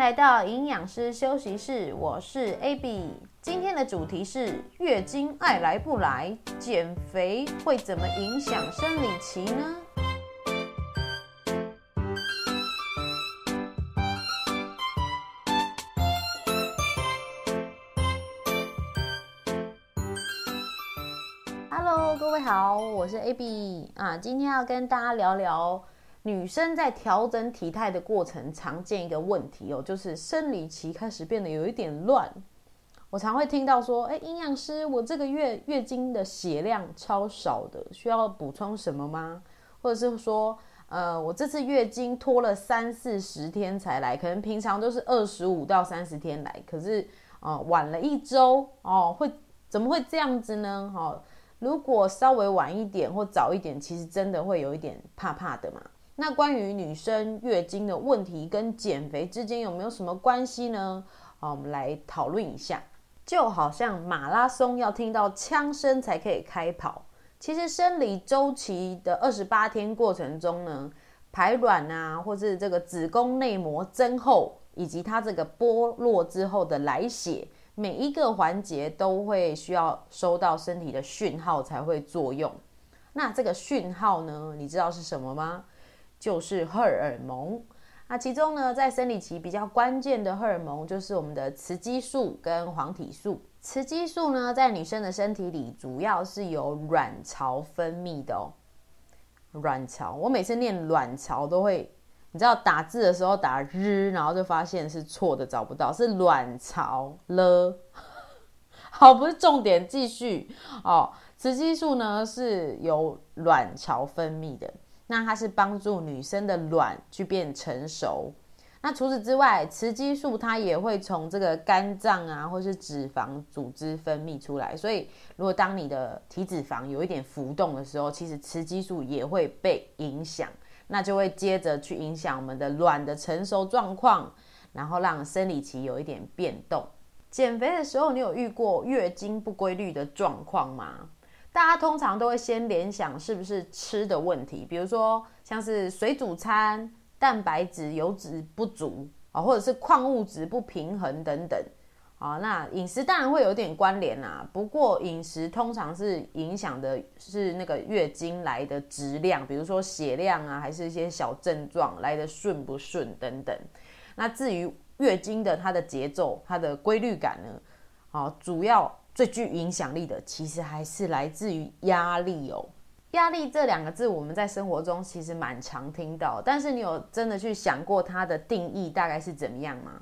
来到营养师休息室，我是 Abby。今天的主题是月经爱来不来，减肥会怎么影响生理期呢？Hello，各位好，我是 AB 啊，今天要跟大家聊聊。女生在调整体态的过程，常见一个问题哦，就是生理期开始变得有一点乱。我常会听到说：“哎，营养师，我这个月月经的血量超少的，需要补充什么吗？”或者是说：“呃，我这次月经拖了三四十天才来，可能平常都是二十五到三十天来，可是呃晚了一周哦，会怎么会这样子呢？哈，如果稍微晚一点或早一点，其实真的会有一点怕怕的嘛。”那关于女生月经的问题跟减肥之间有没有什么关系呢？好，我们来讨论一下。就好像马拉松要听到枪声才可以开跑，其实生理周期的二十八天过程中呢，排卵啊，或是这个子宫内膜增厚，以及它这个剥落之后的来血，每一个环节都会需要收到身体的讯号才会作用。那这个讯号呢，你知道是什么吗？就是荷尔蒙，那其中呢，在生理期比较关键的荷尔蒙就是我们的雌激素跟黄体素。雌激素呢，在女生的身体里主要是由卵巢分泌的哦。卵巢，我每次念卵巢都会，你知道打字的时候打日，然后就发现是错的，找不到，是卵巢了。好，不是重点，继续哦。雌激素呢，是由卵巢分泌的。那它是帮助女生的卵去变成熟。那除此之外，雌激素它也会从这个肝脏啊，或是脂肪组织分泌出来。所以，如果当你的体脂肪有一点浮动的时候，其实雌激素也会被影响，那就会接着去影响我们的卵的成熟状况，然后让生理期有一点变动。减肥的时候，你有遇过月经不规律的状况吗？大家通常都会先联想是不是吃的问题，比如说像是水煮餐、蛋白质、油脂不足啊，或者是矿物质不平衡等等啊。那饮食当然会有点关联啊，不过饮食通常是影响的是那个月经来的质量，比如说血量啊，还是一些小症状来的顺不顺等等。那至于月经的它的节奏、它的规律感呢，啊，主要。最具影响力的，其实还是来自于压力哦。压力这两个字，我们在生活中其实蛮常听到，但是你有真的去想过它的定义大概是怎么样吗？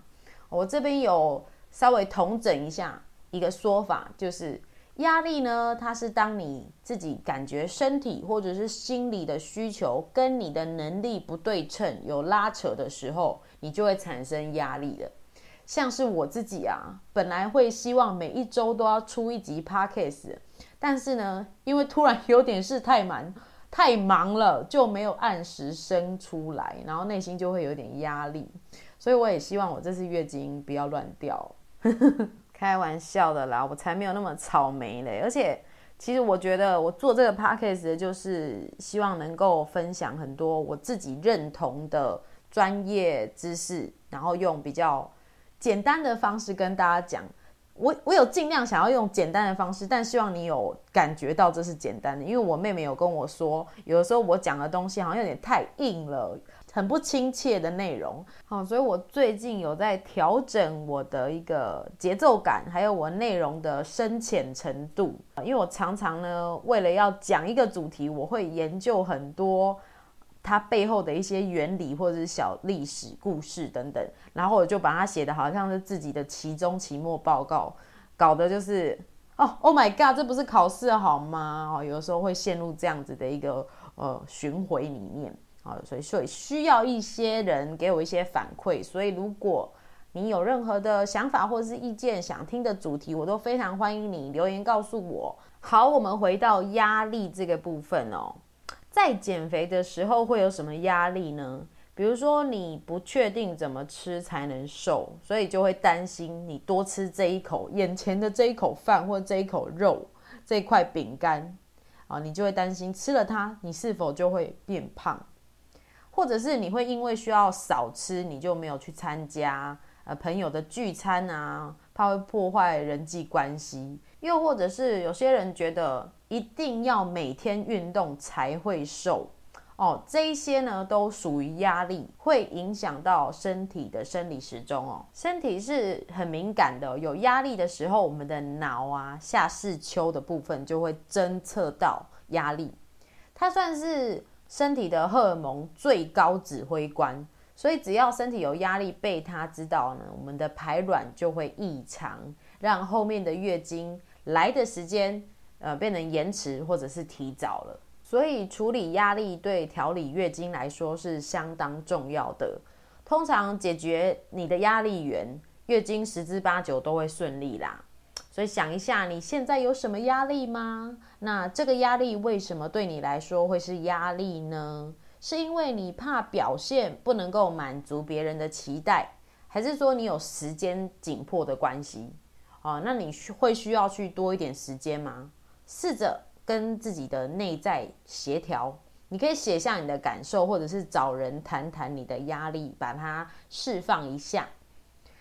我这边有稍微统整一下一个说法，就是压力呢，它是当你自己感觉身体或者是心理的需求跟你的能力不对称、有拉扯的时候，你就会产生压力的。像是我自己啊，本来会希望每一周都要出一集 podcast，但是呢，因为突然有点事太忙，太忙了，就没有按时生出来，然后内心就会有点压力。所以我也希望我这次月经不要乱掉，开玩笑的啦，我才没有那么草莓嘞。而且，其实我觉得我做这个 podcast 就是希望能够分享很多我自己认同的专业知识，然后用比较。简单的方式跟大家讲，我我有尽量想要用简单的方式，但希望你有感觉到这是简单的。因为我妹妹有跟我说，有的时候我讲的东西好像有点太硬了，很不亲切的内容。好，所以我最近有在调整我的一个节奏感，还有我内容的深浅程度。因为我常常呢，为了要讲一个主题，我会研究很多。它背后的一些原理或者是小历史故事等等，然后我就把它写的好像是自己的期中、期末报告，搞得就是哦，Oh my God，这不是考试好吗？哦，有的时候会陷入这样子的一个呃巡回里面啊，所以所以需要一些人给我一些反馈。所以如果你有任何的想法或是意见，想听的主题，我都非常欢迎你留言告诉我。好，我们回到压力这个部分哦。在减肥的时候会有什么压力呢？比如说你不确定怎么吃才能瘦，所以就会担心你多吃这一口眼前的这一口饭或这一口肉这块饼干啊，你就会担心吃了它你是否就会变胖，或者是你会因为需要少吃，你就没有去参加呃朋友的聚餐啊，怕会破坏人际关系。又或者是有些人觉得一定要每天运动才会瘦。哦，这一些呢都属于压力，会影响到身体的生理时钟哦。身体是很敏感的，有压力的时候，我们的脑啊下视丘的部分就会侦测到压力，它算是身体的荷尔蒙最高指挥官。所以只要身体有压力被它知道呢，我们的排卵就会异常，让后面的月经来的时间呃变成延迟或者是提早了。所以处理压力对调理月经来说是相当重要的。通常解决你的压力源，月经十之八九都会顺利啦。所以想一下，你现在有什么压力吗？那这个压力为什么对你来说会是压力呢？是因为你怕表现不能够满足别人的期待，还是说你有时间紧迫的关系？哦，那你需会需要去多一点时间吗？试着。跟自己的内在协调，你可以写下你的感受，或者是找人谈谈你的压力，把它释放一下。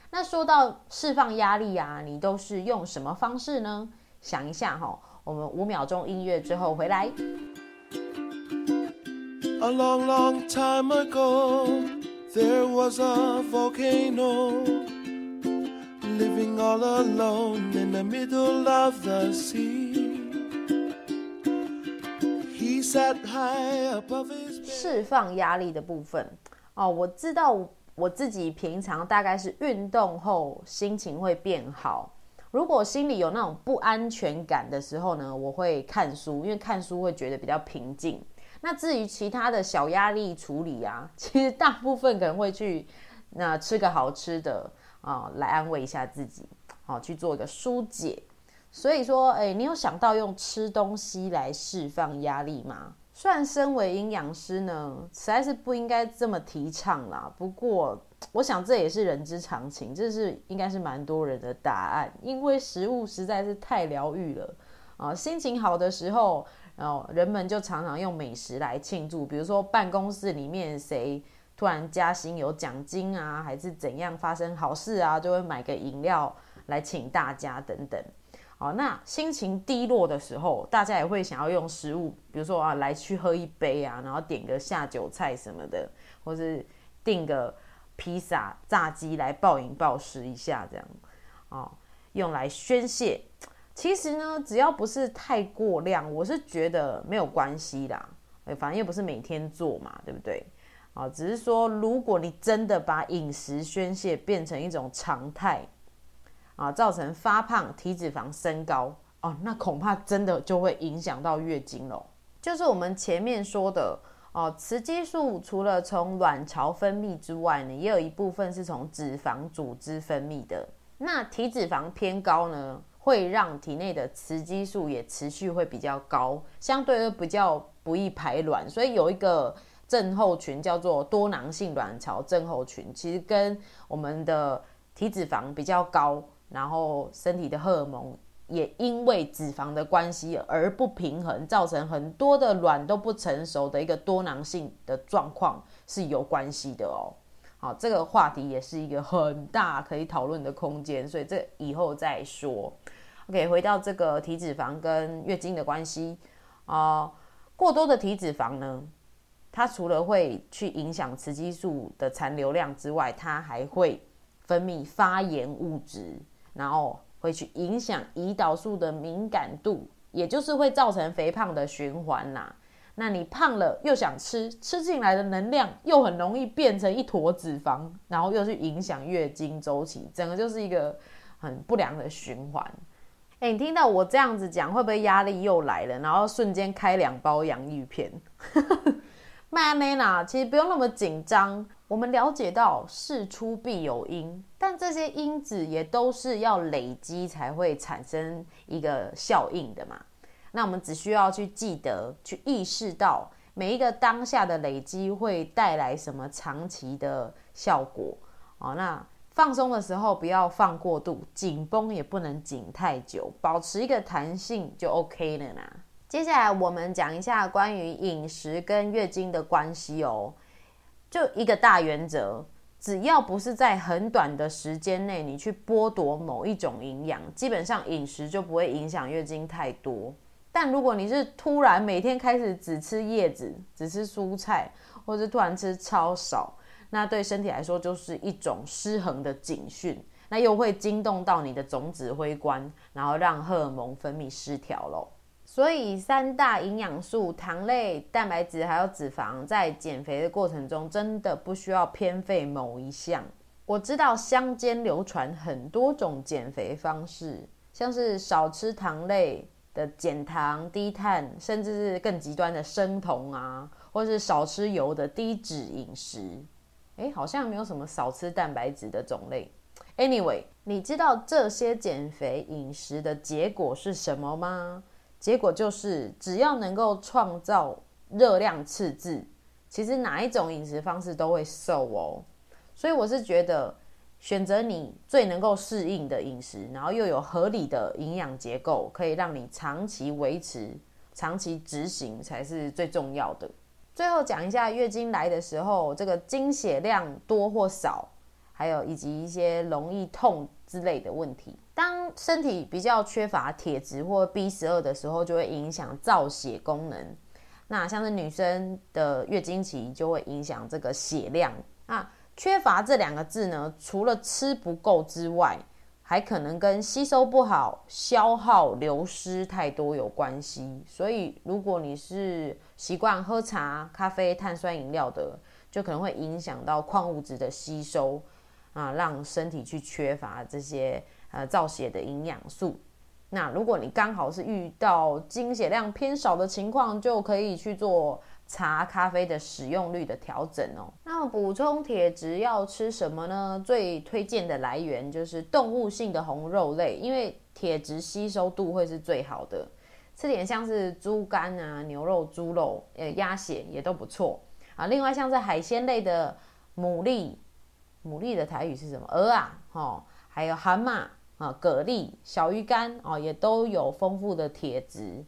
那说到释放压力啊，你都是用什么方式呢？想一下哈，我们五秒钟音乐之后回来。A long, long time ago, there was a volcano living all alone in the middle of the sea. He sat high above his. 释放压力的部分哦，我知道我自己平常大概是运动后心情会变好。如果心里有那种不安全感的时候呢，我会看书，因为看书会觉得比较平静。那至于其他的小压力处理啊，其实大部分可能会去那吃个好吃的啊，来安慰一下自己，好去做一个疏解。所以说，哎，你有想到用吃东西来释放压力吗？虽然身为营养师呢，实在是不应该这么提倡啦。不过，我想这也是人之常情，这是应该是蛮多人的答案。因为食物实在是太疗愈了啊！心情好的时候，哦人们就常常用美食来庆祝，比如说办公室里面谁突然加薪有奖金啊，还是怎样发生好事啊，就会买个饮料来请大家等等。好，那心情低落的时候，大家也会想要用食物，比如说啊，来去喝一杯啊，然后点个下酒菜什么的，或是订个披萨、炸鸡来暴饮暴食一下，这样，哦，用来宣泄。其实呢，只要不是太过量，我是觉得没有关系啦。反正又不是每天做嘛，对不对？啊，只是说，如果你真的把饮食宣泄变成一种常态。啊，造成发胖、体脂肪升高哦，那恐怕真的就会影响到月经了。就是我们前面说的哦，雌激素除了从卵巢分泌之外呢，也有一部分是从脂肪组织分泌的。那体脂肪偏高呢，会让体内的雌激素也持续会比较高，相对的比较不易排卵，所以有一个症候群叫做多囊性卵巢症候群，其实跟我们的体脂肪比较高。然后身体的荷尔蒙也因为脂肪的关系而不平衡，造成很多的卵都不成熟的一个多囊性的状况是有关系的哦。好，这个话题也是一个很大可以讨论的空间，所以这以后再说。OK，回到这个体脂肪跟月经的关系啊，过多的体脂肪呢，它除了会去影响雌激素的残留量之外，它还会分泌发炎物质。然后会去影响胰岛素的敏感度，也就是会造成肥胖的循环啦。那你胖了又想吃，吃进来的能量又很容易变成一坨脂肪，然后又去影响月经周期，整个就是一个很不良的循环。哎，你听到我这样子讲，会不会压力又来了？然后瞬间开两包洋芋片？麦梅娜，其实不用那么紧张。我们了解到事出必有因，但这些因子也都是要累积才会产生一个效应的嘛。那我们只需要去记得、去意识到每一个当下的累积会带来什么长期的效果哦。那放松的时候不要放过度，紧绷也不能紧太久，保持一个弹性就 OK 了啦。接下来我们讲一下关于饮食跟月经的关系哦。就一个大原则，只要不是在很短的时间内你去剥夺某一种营养，基本上饮食就不会影响月经太多。但如果你是突然每天开始只吃叶子、只吃蔬菜，或者突然吃超少，那对身体来说就是一种失衡的警讯，那又会惊动到你的总指挥官，然后让荷尔蒙分泌失调喽。所以三大营养素——糖类、蛋白质还有脂肪，在减肥的过程中真的不需要偏废某一项。我知道乡间流传很多种减肥方式，像是少吃糖类。的减糖、低碳，甚至是更极端的生酮啊，或是少吃油的低脂饮食。诶，好像没有什么少吃蛋白质的种类。Anyway，你知道这些减肥饮食的结果是什么吗？结果就是只要能够创造热量赤字，其实哪一种饮食方式都会瘦哦。所以我是觉得。选择你最能够适应的饮食，然后又有合理的营养结构，可以让你长期维持、长期执行才是最重要的。最后讲一下月经来的时候，这个经血量多或少，还有以及一些容易痛之类的问题。当身体比较缺乏铁质或 B 十二的时候，就会影响造血功能。那像是女生的月经期，就会影响这个血量那。缺乏这两个字呢，除了吃不够之外，还可能跟吸收不好、消耗流失太多有关系。所以，如果你是习惯喝茶、咖啡、碳酸饮料的，就可能会影响到矿物质的吸收啊，让身体去缺乏这些呃造血的营养素。那如果你刚好是遇到精血量偏少的情况，就可以去做。茶咖啡的使用率的调整哦。那补充铁质要吃什么呢？最推荐的来源就是动物性的红肉类，因为铁质吸收度会是最好的。吃点像是猪肝啊、牛肉、猪肉、呃鸭血也都不错啊。另外像是海鲜类的牡蛎，牡蛎的台语是什么？鹅啊，哦，还有蛤蟆啊、蛤蜊、小鱼干哦，也都有丰富的铁质。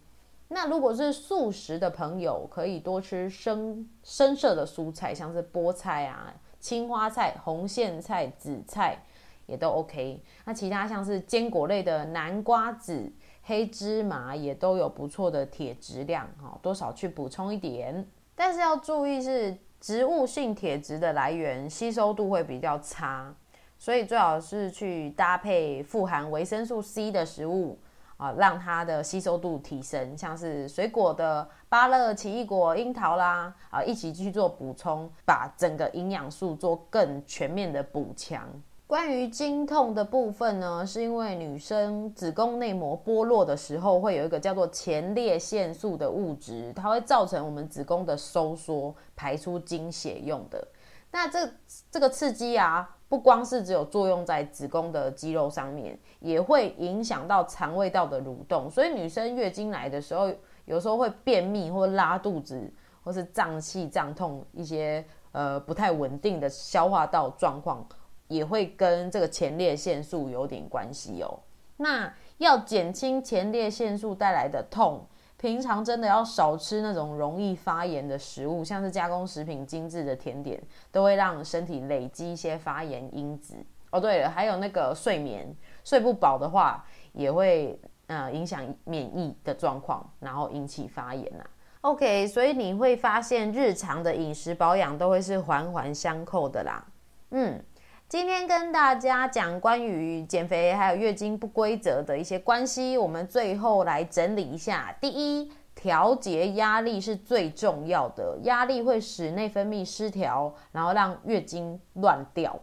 那如果是素食的朋友，可以多吃深深色的蔬菜，像是菠菜啊、青花菜、红苋菜、紫菜也都 OK。那其他像是坚果类的南瓜子、黑芝麻也都有不错的铁质量，哈，多少去补充一点。但是要注意是植物性铁质的来源，吸收度会比较差，所以最好是去搭配富含维生素 C 的食物。啊，让它的吸收度提升，像是水果的芭乐、奇异果、樱桃啦，啊，一起去做补充，把整个营养素做更全面的补强。关于经痛的部分呢，是因为女生子宫内膜剥落的时候，会有一个叫做前列腺素的物质，它会造成我们子宫的收缩，排出经血用的。那这这个刺激啊。不光是只有作用在子宫的肌肉上面，也会影响到肠胃道的蠕动。所以女生月经来的时候，有时候会便秘或拉肚子，或是胀气、胀痛，一些呃不太稳定的消化道状况，也会跟这个前列腺素有点关系哦。那要减轻前列腺素带来的痛。平常真的要少吃那种容易发炎的食物，像是加工食品、精致的甜点，都会让身体累积一些发炎因子。哦，对了，还有那个睡眠，睡不饱的话，也会呃影响免疫的状况，然后引起发炎呐。OK，所以你会发现日常的饮食保养都会是环环相扣的啦。嗯。今天跟大家讲关于减肥还有月经不规则的一些关系，我们最后来整理一下。第一，调节压力是最重要的，压力会使内分泌失调，然后让月经乱掉。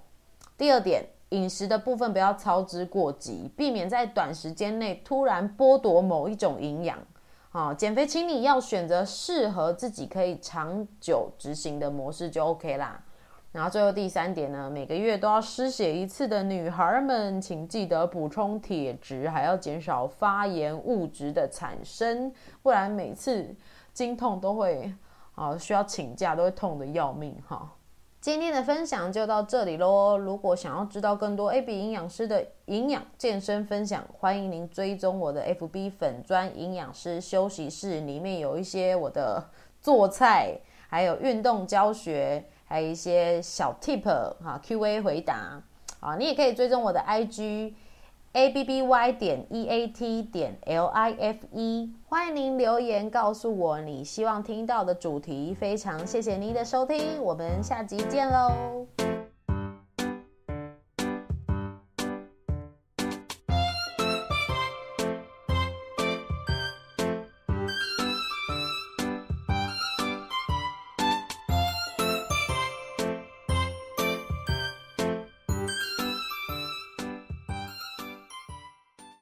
第二点，饮食的部分不要操之过急，避免在短时间内突然剥夺某一种营养。啊，减肥请你要选择适合自己可以长久执行的模式就 OK 啦。然后最后第三点呢，每个月都要失血一次的女孩们，请记得补充铁质，还要减少发炎物质的产生，不然每次经痛都会啊需要请假，都会痛得要命哈。今天的分享就到这里喽。如果想要知道更多 AB 营养师的营养健身分享，欢迎您追踪我的 FB 粉砖营养师休息室，里面有一些我的做菜，还有运动教学。还有一些小 tip 哈 Q&A 回答啊，你也可以追踪我的 IG A B B Y 点 E A T 点 L I F E，欢迎您留言告诉我你希望听到的主题，非常谢谢您的收听，我们下集见喽。